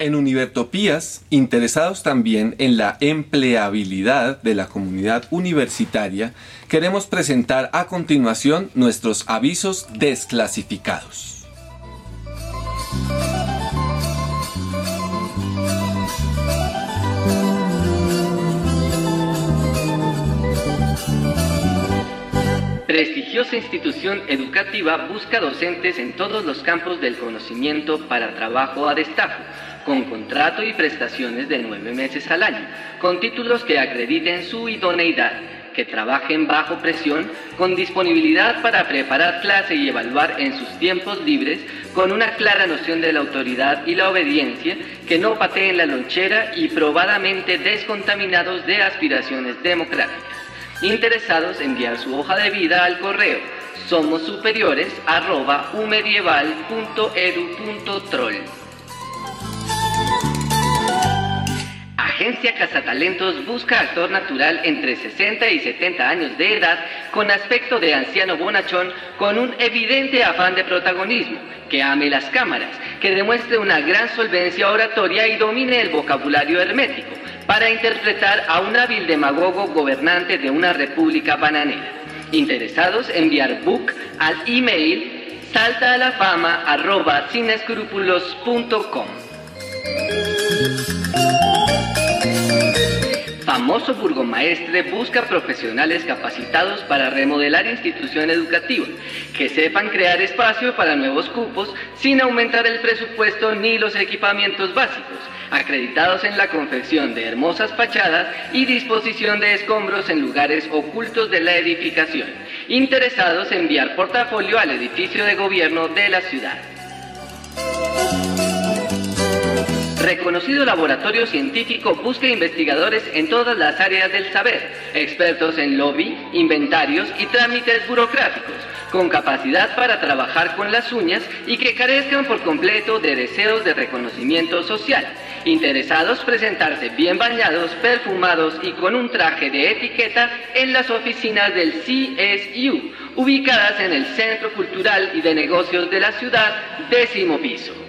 En Univertopías, interesados también en la empleabilidad de la comunidad universitaria, queremos presentar a continuación nuestros avisos desclasificados. Prestigiosa institución educativa busca docentes en todos los campos del conocimiento para trabajo a destajo con contrato y prestaciones de nueve meses al año, con títulos que acrediten su idoneidad, que trabajen bajo presión, con disponibilidad para preparar clase y evaluar en sus tiempos libres, con una clara noción de la autoridad y la obediencia, que no pateen la lonchera y probadamente descontaminados de aspiraciones democráticas. Interesados enviar su hoja de vida al correo somos superiores Agencia Cazatalentos busca actor natural entre 60 y 70 años de edad con aspecto de anciano bonachón con un evidente afán de protagonismo, que ame las cámaras, que demuestre una gran solvencia oratoria y domine el vocabulario hermético para interpretar a un hábil demagogo gobernante de una república bananera. Interesados enviar book al email saltaalafama.com. famoso burgomaestre busca profesionales capacitados para remodelar institución educativa, que sepan crear espacio para nuevos cupos sin aumentar el presupuesto ni los equipamientos básicos, acreditados en la confección de hermosas fachadas y disposición de escombros en lugares ocultos de la edificación, interesados en enviar portafolio al edificio de gobierno de la ciudad. Reconocido laboratorio científico busca investigadores en todas las áreas del saber, expertos en lobby, inventarios y trámites burocráticos, con capacidad para trabajar con las uñas y que carezcan por completo de deseos de reconocimiento social. Interesados presentarse bien bañados, perfumados y con un traje de etiqueta en las oficinas del CSU, ubicadas en el Centro Cultural y de Negocios de la ciudad, décimo piso.